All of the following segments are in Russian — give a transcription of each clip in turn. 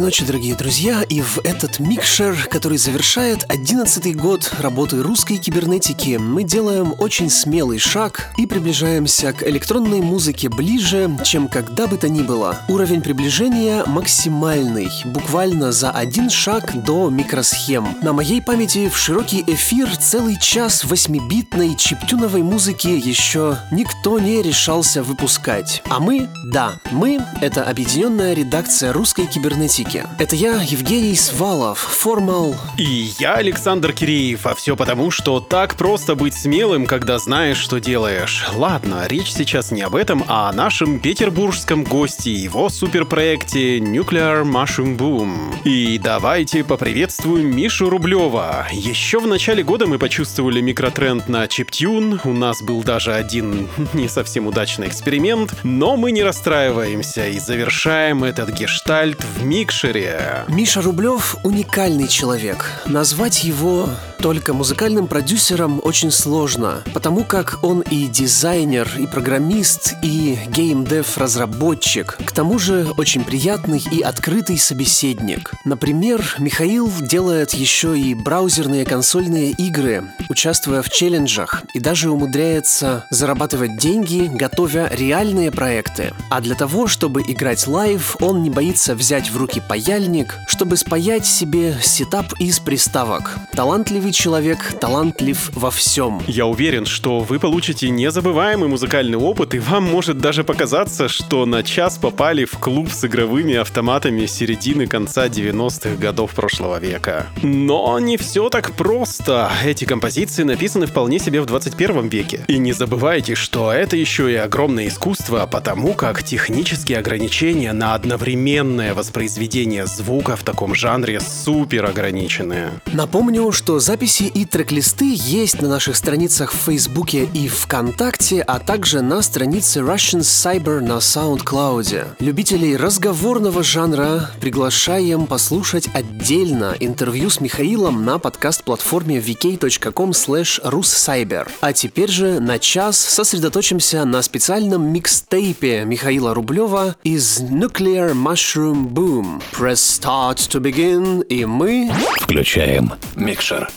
Доброй ночи, дорогие друзья, и в этот микшер, который завершает 11 год работы русской кибернетики, мы делаем очень смелый шаг и приближаемся к электронной музыке ближе, чем когда бы то ни было. Уровень приближения максимальный, буквально за один шаг до микросхем. На моей памяти в широкий эфир целый час восьмибитной чиптюновой музыки еще никто не решался выпускать. А мы, да, мы — это объединенная редакция русской кибернетики Аналитики. Это я, Евгений Свалов, Формал. И я, Александр Киреев, а все потому, что так просто быть смелым, когда знаешь, что делаешь. Ладно, речь сейчас не об этом, а о нашем петербургском госте, его суперпроекте Nuclear Mushroom Boom. И давайте поприветствуем Мишу Рублева. Еще в начале года мы почувствовали микротренд на чиптюн, у нас был даже один не совсем удачный эксперимент, но мы не расстраиваемся и завершаем этот гештальт в микро микшере. Миша Рублев — уникальный человек. Назвать его только музыкальным продюсером очень сложно, потому как он и дизайнер, и программист, и gamedev-разработчик. К тому же очень приятный и открытый собеседник. Например, Михаил делает еще и браузерные консольные игры, участвуя в челленджах, и даже умудряется зарабатывать деньги, готовя реальные проекты. А для того, чтобы играть live, он не боится взять в руки паяльник, чтобы спаять себе setup из приставок. Талантливый человек талантлив во всем. Я уверен, что вы получите незабываемый музыкальный опыт, и вам может даже показаться, что на час попали в клуб с игровыми автоматами середины конца 90-х годов прошлого века. Но не все так просто. Эти композиции написаны вполне себе в 21 веке. И не забывайте, что это еще и огромное искусство, потому как технические ограничения на одновременное воспроизведение звука в таком жанре супер ограниченные. Напомню, что Записи и трек-листы есть на наших страницах в Фейсбуке и ВКонтакте, а также на странице Russian Cyber на SoundCloud. Любителей разговорного жанра приглашаем послушать отдельно интервью с Михаилом на подкаст-платформе vk.com russcyber. А теперь же на час сосредоточимся на специальном микстейпе Михаила Рублева из Nuclear Mushroom Boom. Press Start to begin, и мы... Включаем микшер.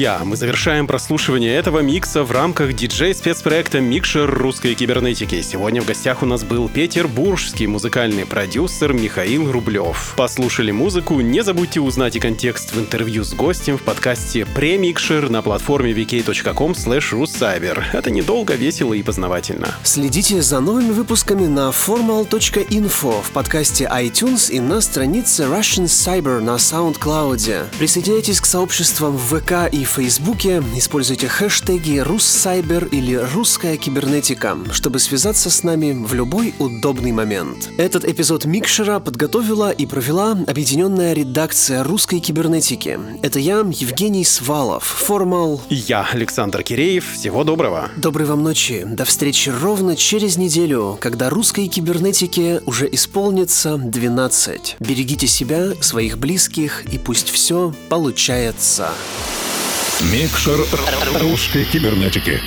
Друзья, мы завершаем прослушивание этого микса в рамках диджей-спецпроекта «Микшер русской кибернетики». Сегодня в гостях у нас был петербургский музыкальный продюсер Михаил Рублев. Послушали музыку, не забудьте узнать и контекст в интервью с гостем в подкасте «Премикшер» на платформе vk.com russcyber. Это недолго, весело и познавательно. Следите за новыми выпусками на formal.info в подкасте iTunes и на странице Russian Cyber на SoundCloud. Присоединяйтесь к сообществам в ВК и Фейсбуке, используйте хэштеги «Руссайбер» или «Русская кибернетика», чтобы связаться с нами в любой удобный момент. Этот эпизод Микшера подготовила и провела объединенная редакция русской кибернетики. Это я, Евгений Свалов, Формал. И я, Александр Киреев. Всего доброго. Доброй вам ночи. До встречи ровно через неделю, когда русской кибернетике уже исполнится 12. Берегите себя, своих близких, и пусть все получается. Микшер русской кибернетики.